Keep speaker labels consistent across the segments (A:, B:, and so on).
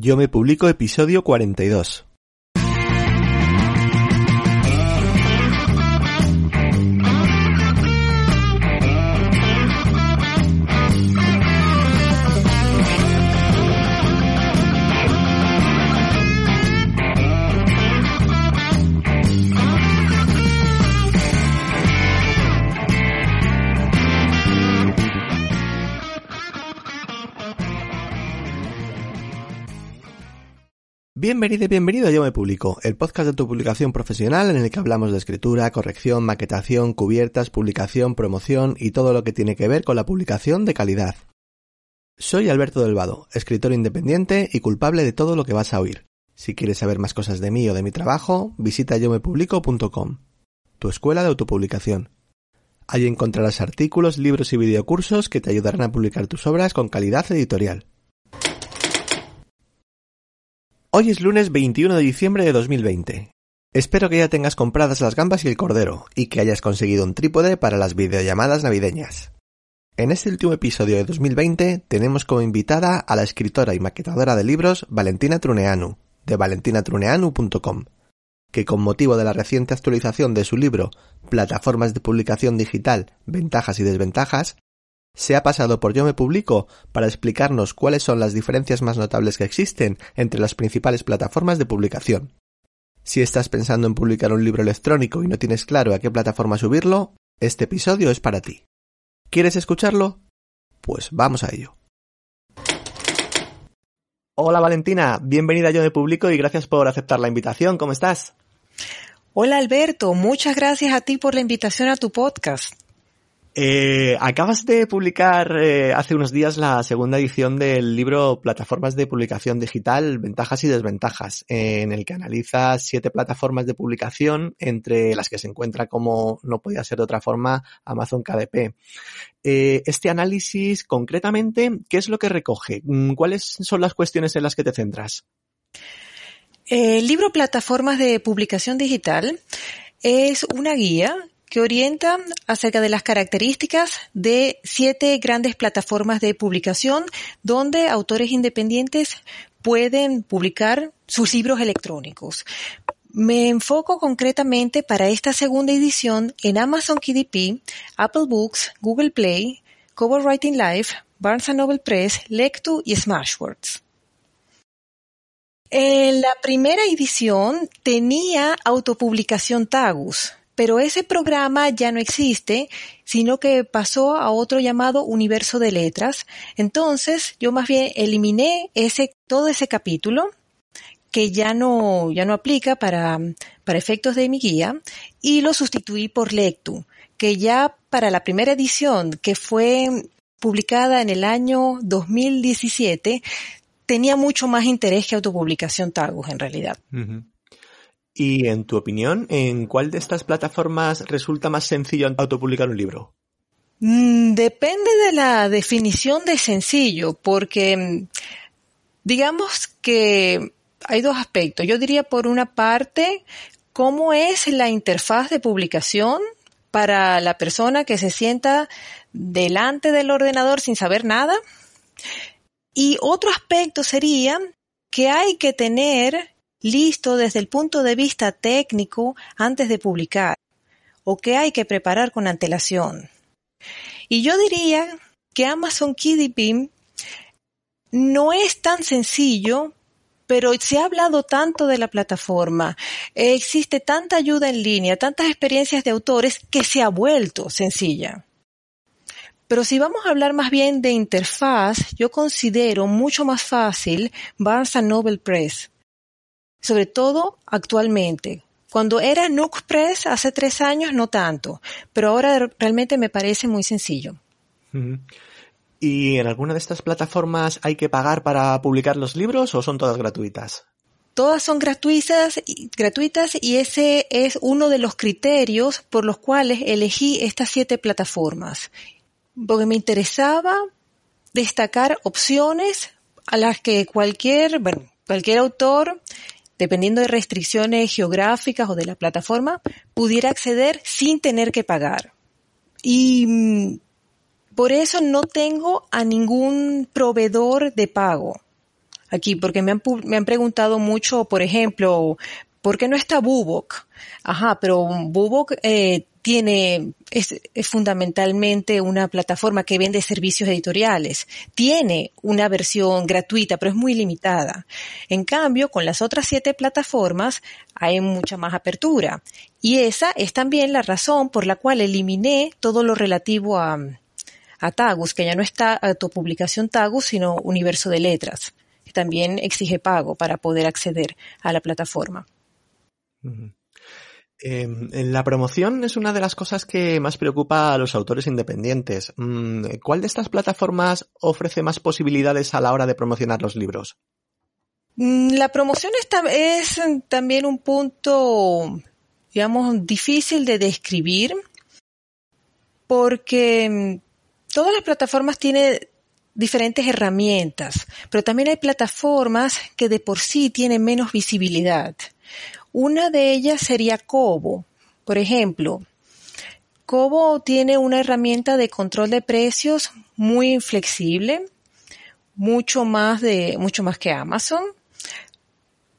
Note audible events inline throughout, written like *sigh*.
A: Yo me publico episodio 42. Bienvenido y bienvenido a Yo Me Publico, el podcast de tu publicación profesional en el que hablamos de escritura, corrección, maquetación, cubiertas, publicación, promoción y todo lo que tiene que ver con la publicación de calidad. Soy Alberto Delvado, escritor independiente y culpable de todo lo que vas a oír. Si quieres saber más cosas de mí o de mi trabajo, visita yomepublico.com, tu escuela de autopublicación. Allí encontrarás artículos, libros y videocursos que te ayudarán a publicar tus obras con calidad editorial. Hoy es lunes 21 de diciembre de 2020. Espero que ya tengas compradas las gambas y el cordero, y que hayas conseguido un trípode para las videollamadas navideñas. En este último episodio de 2020 tenemos como invitada a la escritora y maquetadora de libros Valentina Truneanu, de valentinatruneanu.com, que con motivo de la reciente actualización de su libro Plataformas de publicación digital, ventajas y desventajas, se ha pasado por Yo me publico para explicarnos cuáles son las diferencias más notables que existen entre las principales plataformas de publicación. Si estás pensando en publicar un libro electrónico y no tienes claro a qué plataforma subirlo, este episodio es para ti. ¿Quieres escucharlo? Pues vamos a ello. Hola Valentina, bienvenida a Yo me publico y gracias por aceptar la invitación. ¿Cómo estás?
B: Hola Alberto, muchas gracias a ti por la invitación a tu podcast.
A: Eh, acabas de publicar eh, hace unos días la segunda edición del libro Plataformas de Publicación Digital, Ventajas y Desventajas, en el que analizas siete plataformas de publicación, entre las que se encuentra, como no podía ser de otra forma, Amazon KDP. Eh, este análisis, concretamente, ¿qué es lo que recoge? Mm, ¿Cuáles son las cuestiones en las que te centras?
B: El libro Plataformas de Publicación Digital es una guía que orienta acerca de las características de siete grandes plataformas de publicación donde autores independientes pueden publicar sus libros electrónicos. Me enfoco concretamente para esta segunda edición en Amazon KDP, Apple Books, Google Play, Cover Writing Live, Barnes Noble Press, Lectu y Smashwords. En la primera edición tenía autopublicación Tagus, pero ese programa ya no existe, sino que pasó a otro llamado universo de letras. Entonces, yo más bien eliminé ese, todo ese capítulo que ya no, ya no aplica para, para efectos de mi guía y lo sustituí por Lectu, que ya para la primera edición, que fue publicada en el año 2017, tenía mucho más interés que autopublicación Tagus en realidad.
A: Y en tu opinión, ¿en cuál de estas plataformas resulta más sencillo autopublicar un libro?
B: Mm, depende de la definición de sencillo, porque mm, digamos que hay dos aspectos. Yo diría por una parte, cómo es la interfaz de publicación para la persona que se sienta delante del ordenador sin saber nada. Y otro aspecto sería que hay que tener listo desde el punto de vista técnico antes de publicar o que hay que preparar con antelación. Y yo diría que Amazon KDP no es tan sencillo, pero se ha hablado tanto de la plataforma, existe tanta ayuda en línea, tantas experiencias de autores que se ha vuelto sencilla. Pero si vamos a hablar más bien de interfaz, yo considero mucho más fácil Barnes Noble Press sobre todo actualmente. Cuando era Nook Press hace tres años, no tanto, pero ahora realmente me parece muy sencillo.
A: ¿Y en alguna de estas plataformas hay que pagar para publicar los libros o son todas gratuitas?
B: Todas son gratuitas, gratuitas y ese es uno de los criterios por los cuales elegí estas siete plataformas. Porque me interesaba destacar opciones a las que cualquier, bueno, cualquier autor dependiendo de restricciones geográficas o de la plataforma, pudiera acceder sin tener que pagar. Y mm, por eso no tengo a ningún proveedor de pago. aquí, porque me han, me han preguntado mucho, por ejemplo, ¿por qué no está Bubok? Ajá, pero Bubok eh, tiene, es, fundamentalmente una plataforma que vende servicios editoriales. Tiene una versión gratuita, pero es muy limitada. En cambio, con las otras siete plataformas hay mucha más apertura. Y esa es también la razón por la cual eliminé todo lo relativo a, a Tagus, que ya no está a tu publicación Tagus, sino Universo de Letras, que también exige pago para poder acceder a la plataforma.
A: Em, la promoción es una de las cosas que más preocupa a los autores independientes. Mm, ¿Cuál de estas plataformas ofrece más posibilidades a la hora de promocionar los libros?
B: Mm, la promoción es también un punto, digamos, difícil de describir porque mm, todas las plataformas tienen diferentes herramientas, pero también hay plataformas que de por sí tienen menos visibilidad. Una de ellas sería Kobo. Por ejemplo, Kobo tiene una herramienta de control de precios muy flexible, mucho más de, mucho más que Amazon.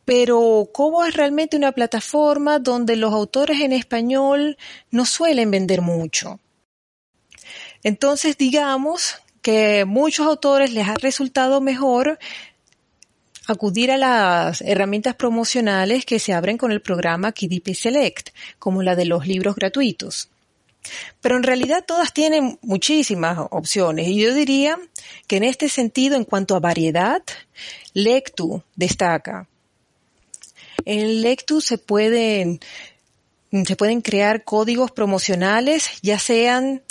B: Pero Kobo es realmente una plataforma donde los autores en español no suelen vender mucho. Entonces digamos que muchos autores les ha resultado mejor acudir a las herramientas promocionales que se abren con el programa KDP Select, como la de los libros gratuitos. Pero en realidad todas tienen muchísimas opciones y yo diría que en este sentido, en cuanto a variedad, Lectu destaca. En Lectu se pueden, se pueden crear códigos promocionales, ya sean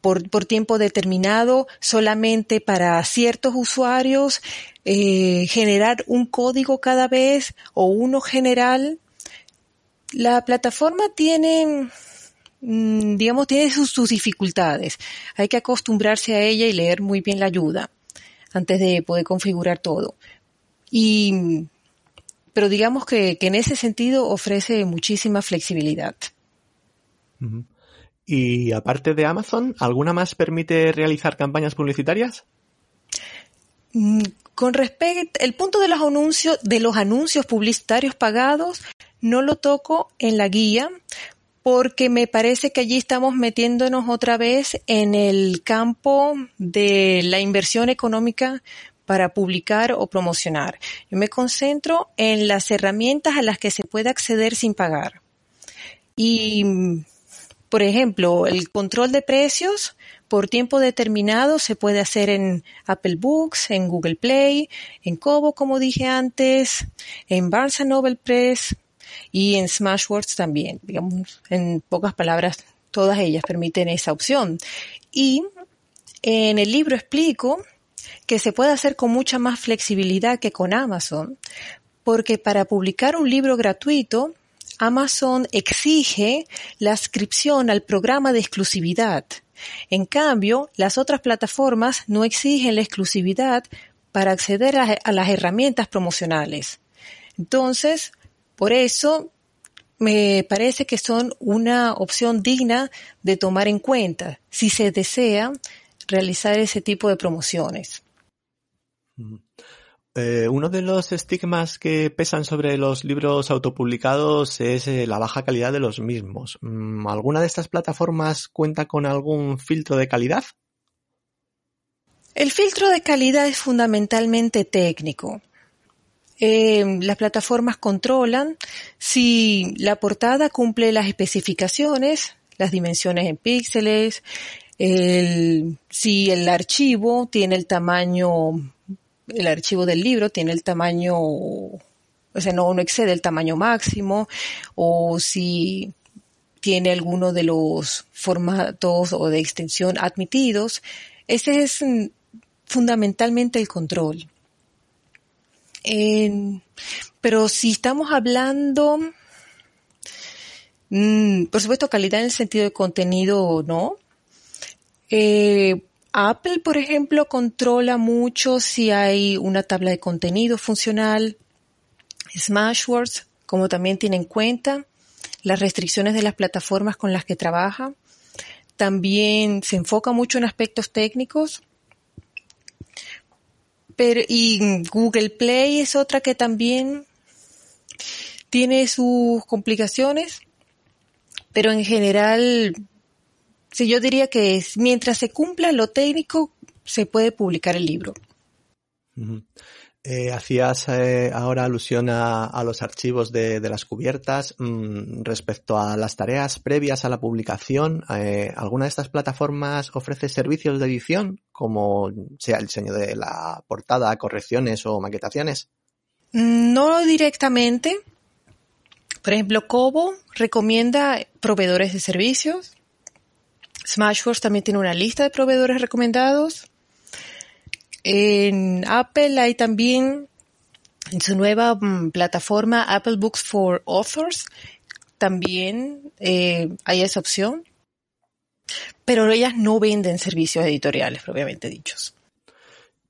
B: por, por tiempo determinado solamente para ciertos usuarios, eh, generar un código cada vez o uno general. La plataforma tiene, mm, digamos, tiene sus, sus, dificultades. Hay que acostumbrarse a ella y leer muy bien la ayuda antes de poder configurar todo. Y, pero digamos que, que en ese sentido ofrece muchísima flexibilidad.
A: Y aparte de Amazon, ¿alguna más permite realizar campañas publicitarias?
B: Mm, con respecto, el punto de los anuncios, de los anuncios publicitarios pagados, no lo toco en la guía porque me parece que allí estamos metiéndonos otra vez en el campo de la inversión económica para publicar o promocionar. Yo me concentro en las herramientas a las que se puede acceder sin pagar. Y por ejemplo, el control de precios por tiempo determinado se puede hacer en Apple Books, en Google Play, en Kobo, como dije antes, en Barnes Noble Press y en Smashwords también. Digamos, en pocas palabras, todas ellas permiten esa opción. Y en el libro explico que se puede hacer con mucha más flexibilidad que con Amazon, porque para publicar un libro gratuito Amazon exige la inscripción al programa de exclusividad. En cambio, las otras plataformas no exigen la exclusividad para acceder a, las herramientas promocionales. Entonces, por eso me parece que son una opción digna de tomar en cuenta si se desea realizar ese tipo de promociones.
A: Eh, uno de los estigmas que pesan sobre los libros autopublicados es eh, la baja calidad de los mismos. Mm, ¿Alguna de estas plataformas cuenta con algún filtro de calidad?
B: El filtro de calidad es fundamentalmente técnico. Eh, las plataformas controlan si la portada cumple las especificaciones, las dimensiones en píxeles, si el archivo tiene el tamaño el archivo del libro tiene el tamaño, o sea, no, no excede el tamaño máximo, o si tiene alguno de los formatos o de extensión admitidos. Ese es mm, fundamentalmente el control. pero si estamos hablando, mm, por supuesto, calidad en el sentido de contenido, no. Eh, Apple, por ejemplo, controla mucho si hay una tabla de contenido funcional. Smashwords, como también tiene en cuenta las restricciones de las plataformas con las que trabaja. También se enfoca mucho en aspectos técnicos. Pero, y Google Play es otra que también tiene sus complicaciones, pero en general, sí, yo diría que mientras se cumpla lo técnico, se puede publicar el libro.
A: Eh, hacías eh, ahora alusión a, los archivos de, las cubiertas mm, respecto a las tareas previas a la publicación. Eh, ¿Alguna de estas plataformas ofrece servicios de edición, como sea el diseño de la portada, correcciones o maquetaciones?
B: No directamente. Por ejemplo, Kobo recomienda proveedores de servicios. Smashworks también tiene una lista de proveedores recomendados. En Apple hay también en su nueva mm, plataforma Apple Books for Authors, también eh, hay esa opción, pero ellas no venden servicios editoriales propiamente dichos.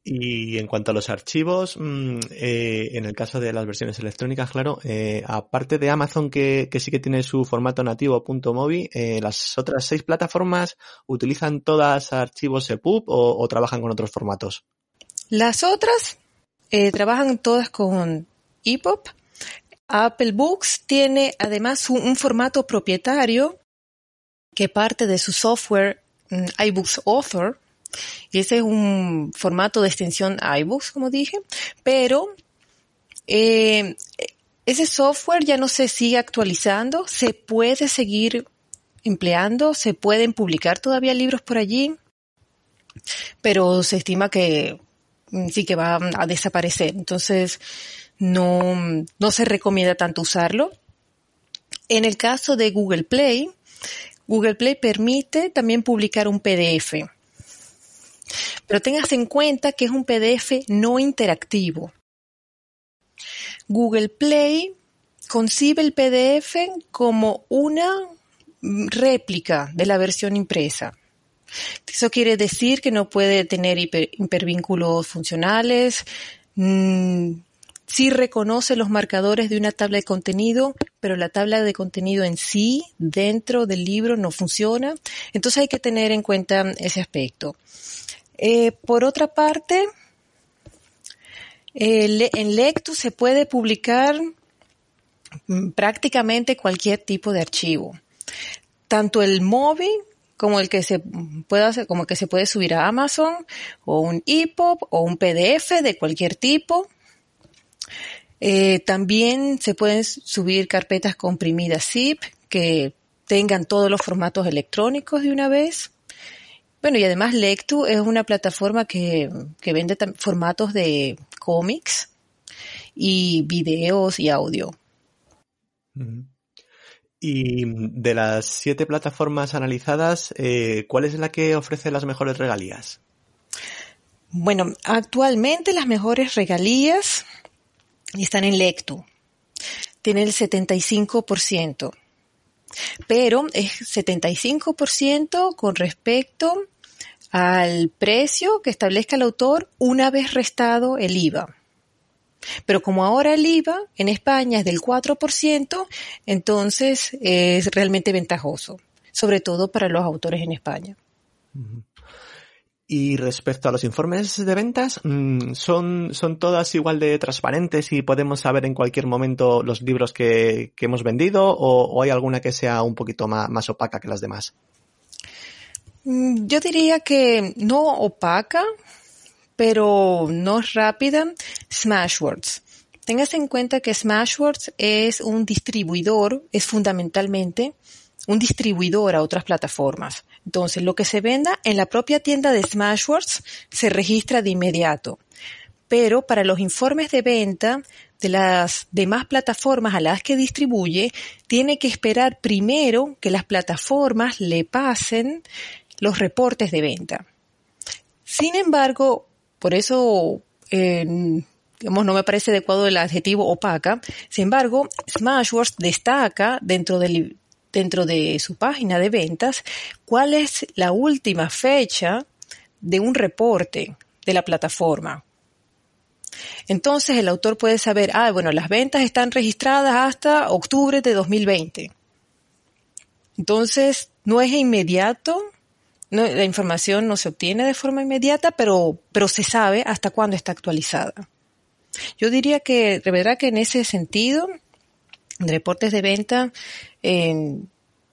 A: Y en cuanto a los archivos, mm, eh, en el caso de las versiones electrónicas, claro, eh, aparte de Amazon que, sí que tiene su formato nativo .mobi, las otras seis plataformas utilizan todas archivos EPUB o trabajan con otros formatos.
B: Las otras eh, trabajan todas con EPUB. Apple Books tiene además un, formato propietario que parte de su software mm, iBooks Author. Y ese es un formato de extensión iBooks, como dije. Pero eh, ese software ya no se sigue actualizando. Se puede seguir empleando. Se pueden publicar todavía libros por allí. Pero se estima que Mm, sí que va a desaparecer. Entonces, no, no se recomienda tanto usarlo. En el caso de Google Play, Google Play permite también publicar un PDF. Pero tengas en cuenta que es un PDF no interactivo. Google Play concibe el PDF como una réplica de la versión impresa. Eso quiere decir que no puede tener hipervínculos funcionales, mm, sí reconoce los marcadores de una tabla de contenido, pero la tabla de contenido en sí, dentro del libro, no funciona. Entonces hay que tener en cuenta ese aspecto. Eh, por otra parte, en Lectus se puede publicar mm, prácticamente cualquier tipo de archivo. Tanto el móvil como el que se puede hacer, como que se puede subir a Amazon o un EPUB o un PDF de cualquier tipo. Eh, también se pueden subir carpetas comprimidas zip que tengan todos los formatos electrónicos de una vez. Bueno, y además Lectu es una plataforma que, que vende formatos de cómics y videos y audio.
A: Y de las siete plataformas analizadas, eh, ¿cuál es la que ofrece las mejores regalías?
B: Bueno, actualmente las mejores regalías están en Lectu. Tiene el 75%. Pero es 75% con respecto al precio que establezca el autor una vez restado el IVA. Pero como ahora el IVA en España es del 4%, entonces es realmente ventajoso, sobre todo para los autores en España.
A: Y respecto a los informes de ventas, mm, ¿son, son todas igual de transparentes y podemos saber en cualquier momento los libros que, hemos vendido o, hay alguna que sea un poquito más, más opaca que las demás?
B: Mm, yo diría que no opaca, pero no rápida, Smashwords. Tengas en cuenta que Smashwords es un distribuidor, es fundamentalmente un distribuidor a otras plataformas. Entonces, lo que se venda en la propia tienda de Smashwords se registra de inmediato. Pero para los informes de venta de las demás plataformas a las que distribuye, tiene que esperar primero que las plataformas le pasen los reportes de venta. Sin embargo, por eso, digamos, no me parece adecuado el adjetivo opaca. Sin embargo, Smashwords destaca dentro del, dentro de su página de ventas cuál es la última fecha de un reporte de la plataforma. Entonces el autor puede saber, ah, bueno, las ventas están registradas hasta octubre de 2020. Entonces, no es inmediato la información no se obtiene de forma inmediata, pero, pero se sabe hasta cuándo está actualizada. Yo diría que, de verdad que en ese sentido, en reportes de venta, eh,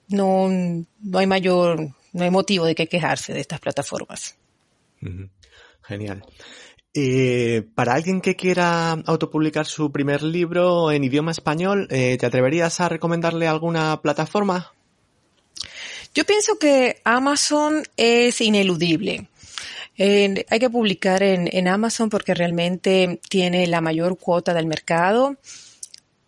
B: no, no hay mayor, no hay motivo de que quejarse de estas plataformas.
A: Genial. Eh, para alguien que quiera autopublicar su primer libro en idioma español, eh, ¿te atreverías a recomendarle alguna plataforma?
B: Yo pienso que Amazon es ineludible. hay que publicar en, en, Amazon porque realmente tiene la mayor cuota del mercado.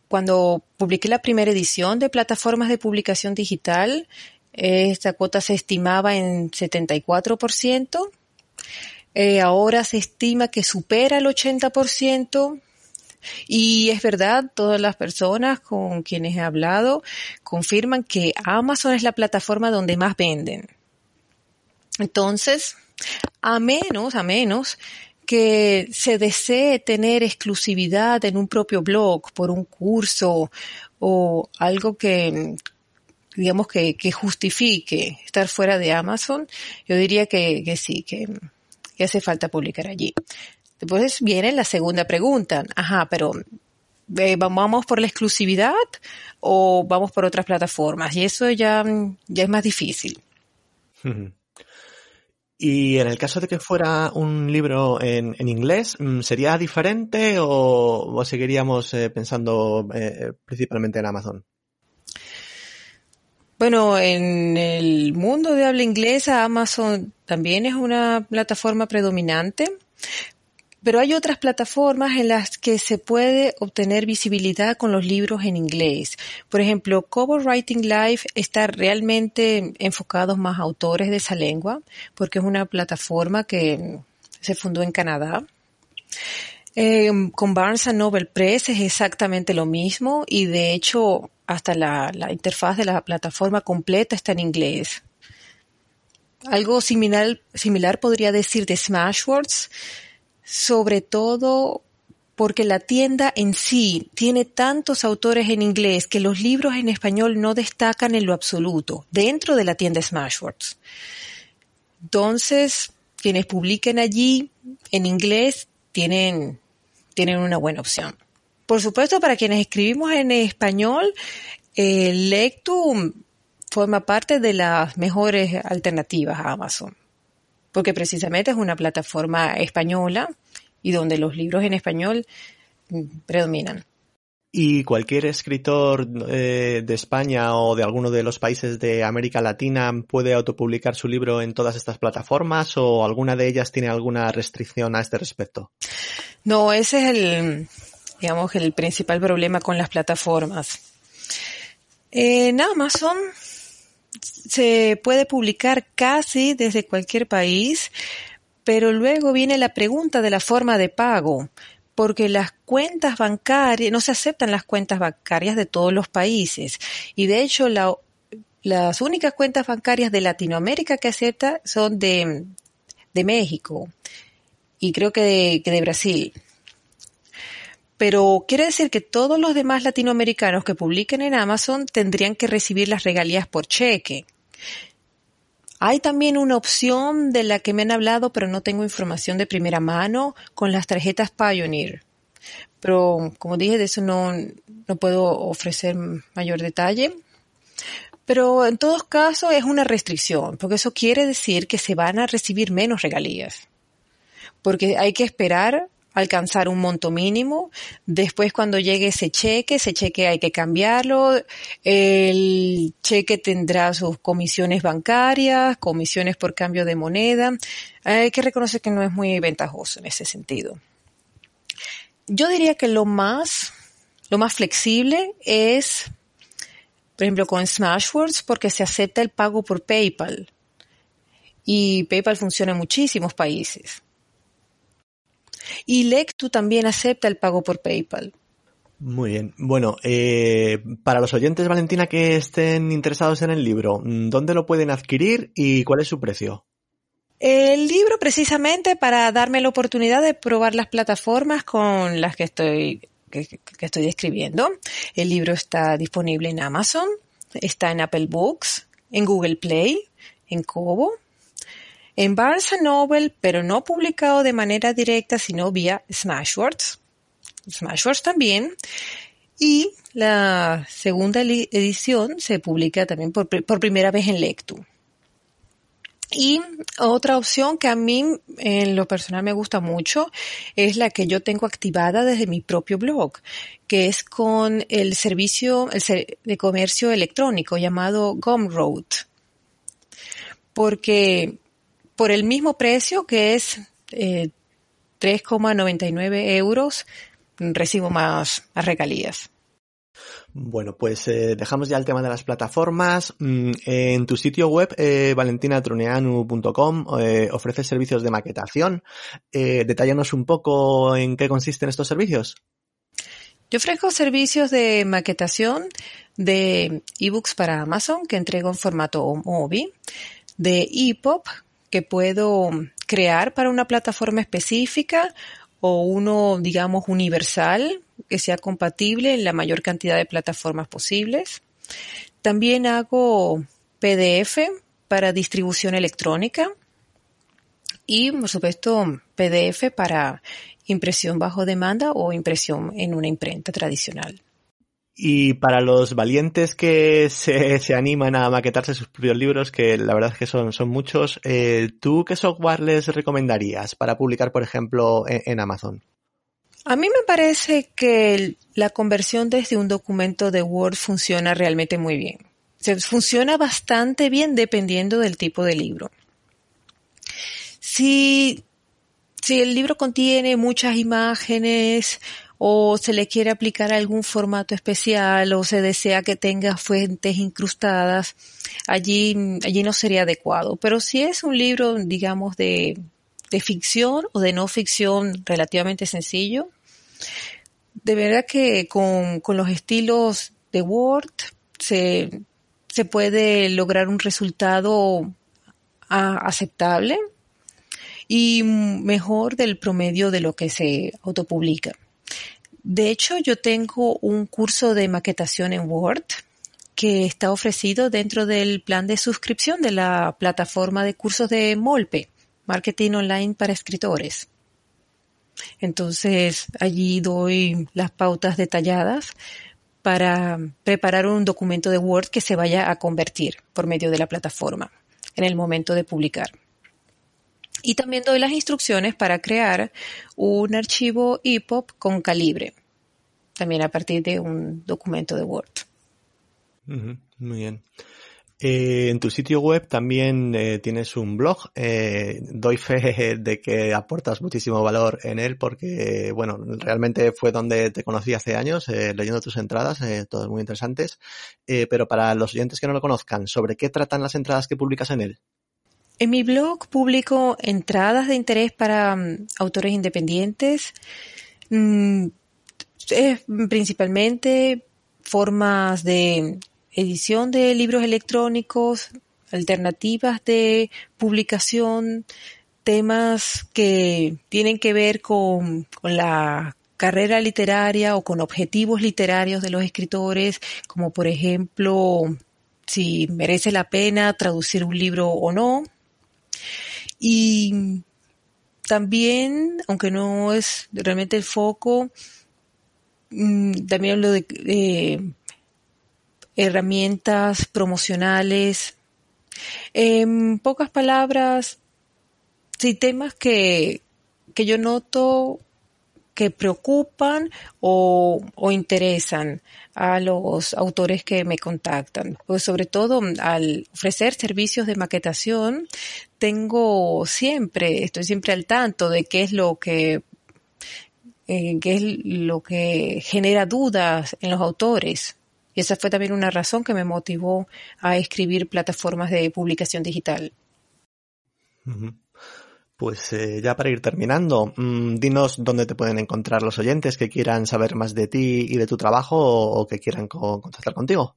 B: Cuando publiqué la primera edición de plataformas de publicación digital, esta cuota se estimaba en 74%. Eh, ahora se estima que supera el 80%. Y es verdad, todas las personas con quienes he hablado confirman que Amazon es la plataforma donde más venden. Entonces, a menos, a menos que se desee tener exclusividad en un propio blog por un curso o algo que, digamos que, justifique estar fuera de Amazon, yo diría que, que sí, que, que hace falta publicar allí. Después viene la segunda pregunta. Ajá, pero eh, ¿vamos por la exclusividad o vamos por otras plataformas? Y eso ya, ya es más difícil.
A: Y en el caso de que fuera un libro en, inglés, mm, ¿sería diferente o, seguiríamos eh, pensando eh, principalmente en Amazon?
B: Bueno, en el mundo de habla inglesa, Amazon también es una plataforma predominante, pero hay otras plataformas en las que se puede obtener visibilidad con los libros en inglés. Por ejemplo, Cover Writing Live está realmente enfocado más a autores de esa lengua, porque es una plataforma que se fundó en Canadá. Eh, con Barnes Noble Press es exactamente lo mismo y de hecho hasta la, la interfaz de la plataforma completa está en inglés. Algo similar, similar podría decir de Smashwords, sobre todo porque la tienda en sí tiene tantos autores en inglés que los libros en español no destacan en lo absoluto dentro de la tienda Smashwords. Entonces, quienes publiquen allí en inglés tienen, tienen una buena opción. Por supuesto, para quienes escribimos en español, el Lectum forma parte de las mejores alternativas a Amazon porque precisamente es una plataforma española y donde los libros en español mm, predominan.
A: ¿Y cualquier escritor eh, de España o de alguno de los países de América Latina puede autopublicar su libro en todas estas plataformas o alguna de ellas tiene alguna restricción a este respecto?
B: No, ese es el, digamos, el principal problema con las plataformas. En Amazon se puede publicar casi desde cualquier país, pero luego viene la pregunta de la forma de pago, porque las cuentas bancarias, no se aceptan las cuentas bancarias de todos los países. Y de hecho, las únicas cuentas bancarias de Latinoamérica que acepta son de, de México y creo que de, que de Brasil. Pero quiere decir que todos los demás latinoamericanos que publiquen en Amazon tendrían que recibir las regalías por cheque. Hay también una opción de la que me han hablado, pero no tengo información de primera mano, con las tarjetas Pioneer. Pero como dije, de eso no, no puedo ofrecer mayor detalle. Pero en todos casos es una restricción, porque eso quiere decir que se van a recibir menos regalías. Porque hay que esperar alcanzar un monto mínimo. Después cuando llegue ese cheque, ese cheque hay que cambiarlo. El cheque tendrá sus comisiones bancarias, comisiones por cambio de moneda. Hay que reconocer que no es muy ventajoso en ese sentido. Yo diría que lo más, lo más flexible es, por ejemplo, con Smashwords porque se acepta el pago por PayPal. Y PayPal funciona en muchísimos países. Y Lectu también acepta el pago por PayPal.
A: Muy bien. Bueno, eh, para los oyentes, Valentina, que estén interesados en el libro, ¿dónde lo pueden adquirir y cuál es su precio?
B: El libro, precisamente, para darme la oportunidad de probar las plataformas con las que estoy, que, estoy escribiendo. El libro está disponible en Amazon, está en Apple Books, en Google Play, en Kobo, en Barnes Noble, pero no publicado de manera directa, sino vía Smashwords. Smashwords también. Y la segunda edición se publica también por, por primera vez en Lectu. Y otra opción que a mí en lo personal me gusta mucho es la que yo tengo activada desde mi propio blog, que es con el servicio de comercio electrónico llamado Gumroad. Porque por el mismo precio que es 3,99 eh, euros, recibo más, más regalías.
A: Bueno, pues eh, dejamos ya el tema de las plataformas. Mm, en tu sitio web, eh, valentinatruneanu.com, eh, ofreces servicios de maquetación. Eh, detállanos un poco en qué consisten estos servicios.
B: Yo ofrezco servicios de maquetación de ebooks para Amazon que entrego en formato MOBI, de EPUB que puedo crear para una plataforma específica o uno, digamos, universal que sea compatible en la mayor cantidad de plataformas posibles. También hago PDF para distribución electrónica y, por supuesto, PDF para impresión bajo demanda o impresión en una imprenta tradicional.
A: Y para los valientes que se, *laughs* se, animan a maquetarse sus propios libros, que la verdad es que son, son muchos, eh, ¿tú qué software les recomendarías para publicar, por ejemplo, en Amazon?
B: A mí me parece que la conversión desde un documento de Word funciona realmente muy bien. Se funciona bastante bien dependiendo del tipo de libro. Si, si el libro contiene muchas imágenes o se le quiere aplicar algún formato especial o se desea que tenga fuentes incrustadas, allí, allí no sería adecuado. Pero si es un libro, digamos, de, de ficción o de no ficción relativamente sencillo, de verdad que con, los estilos de Word se, se puede lograr un resultado aceptable y mejor del promedio de lo que se autopublica. De hecho, yo tengo un curso de maquetación en Word que está ofrecido dentro del plan de suscripción de la plataforma de cursos de Molpe, Marketing Online para Escritores. Entonces allí doy las pautas detalladas para preparar un documento de Word que se vaya a convertir por medio de la plataforma en el momento de publicar. Y también doy las instrucciones para crear un archivo EPUB con calibre, también a partir de un documento de Word.
A: muy bien. Eh, en tu sitio web también eh, tienes un blog. Eh, doy fe *laughs* de que aportas muchísimo valor en él porque, bueno, realmente fue donde te conocí hace años, leyendo tus entradas, todas muy interesantes. Pero para los oyentes que no lo conozcan, ¿sobre qué tratan las entradas que publicas en él?
B: En mi blog publico entradas de interés para um, autores independientes, mm, principalmente formas de edición de libros electrónicos, alternativas de publicación, temas que tienen que ver con, con, la carrera literaria o con objetivos literarios de los escritores, como por ejemplo si merece la pena traducir un libro o no. Y también, aunque no es realmente el foco, mm, también lo de, herramientas promocionales. En pocas palabras, sí, temas que, que yo noto que preocupan o, o, interesan a los autores que me contactan. Pues sobre todo al ofrecer servicios de maquetación, tengo siempre, estoy siempre al tanto de qué es lo que eh, qué es lo que genera dudas en los autores. Y esa fue también una razón que me motivó a escribir plataformas de publicación digital.
A: Pues eh, ya para ir terminando, mmm, dinos dónde te pueden encontrar los oyentes que quieran saber más de ti y de tu trabajo o, que quieran co contactar contigo.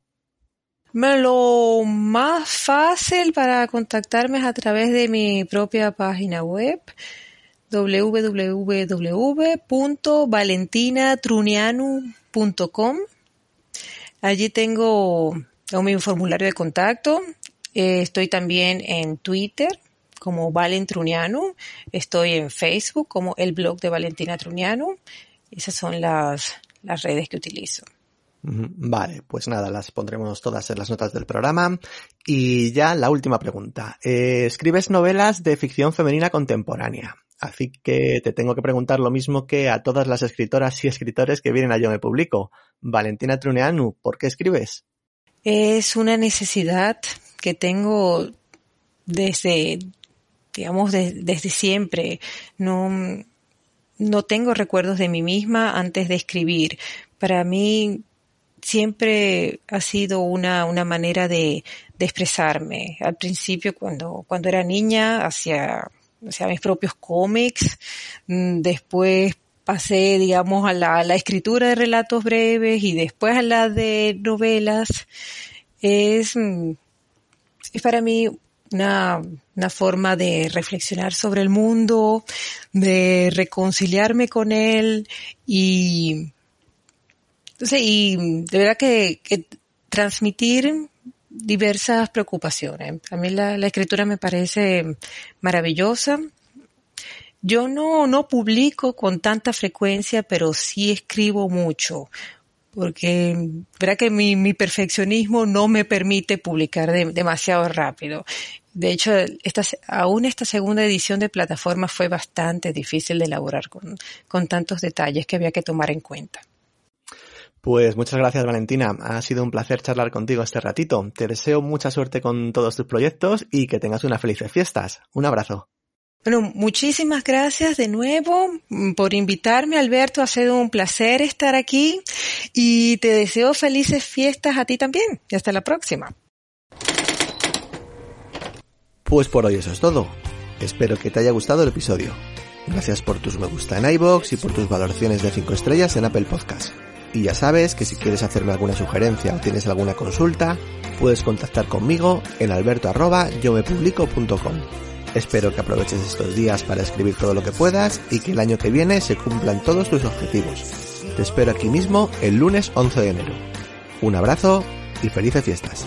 B: Lo más fácil para contactarme es a través de mi propia página web www.valentinatrunianu.com Allí tengo mi formulario de contacto. Eh, estoy también en Twitter como Valen Truniano. Estoy en Facebook como el blog de Valentina Truniano. Esas son las, las redes que utilizo.
A: Vale, pues nada, las pondremos todas en las notas del programa. Y ya la última pregunta. Eh, escribes novelas de ficción femenina contemporánea. Así que te tengo que preguntar lo mismo que a todas las escritoras y escritores que vienen a Yo Me Publico. Valentina Truneanu, ¿por qué escribes?
B: Es una necesidad que tengo desde, digamos, desde siempre. No, no tengo recuerdos de mí misma antes de escribir. Para mí siempre ha sido una, una manera de, de expresarme. Al principio, cuando, cuando era niña, hacía, hacía mis propios cómics. Mm, después pasé, digamos, a la, a la escritura de relatos breves y después a la de novelas. Es, mm, es para mí una, una forma de reflexionar sobre el mundo, de reconciliarme con él y entonces, y de verdad que, transmitir diversas preocupaciones. A mí la, escritura me parece maravillosa. Yo no, no publico con tanta frecuencia, pero sí escribo mucho, porque verdad que mi, mi perfeccionismo no me permite publicar demasiado rápido. De hecho, esta, aún esta segunda edición de plataforma fue bastante difícil de elaborar con, con tantos detalles que había que tomar en cuenta.
A: Pues muchas gracias Valentina, ha sido un placer charlar contigo este ratito. Te deseo mucha suerte con todos tus proyectos y que tengas unas felices fiestas. Un abrazo.
B: Bueno, muchísimas gracias de nuevo mm, por invitarme, Alberto. Ha sido un placer estar aquí y te deseo felices fiestas a ti también. Y hasta la próxima.
A: Pues por hoy eso es todo. Espero que te haya gustado el episodio. Gracias por tus me gusta en iBox y por tus valoraciones de 5 estrellas en Apple Podcast. Y ya sabes que si quieres hacerme alguna sugerencia o tienes alguna consulta, puedes contactar conmigo en alberto Espero que aproveches estos días para escribir todo lo que puedas y que el año que viene se cumplan todos tus objetivos. Te espero aquí mismo el lunes 11 de enero. Un abrazo y felices fiestas.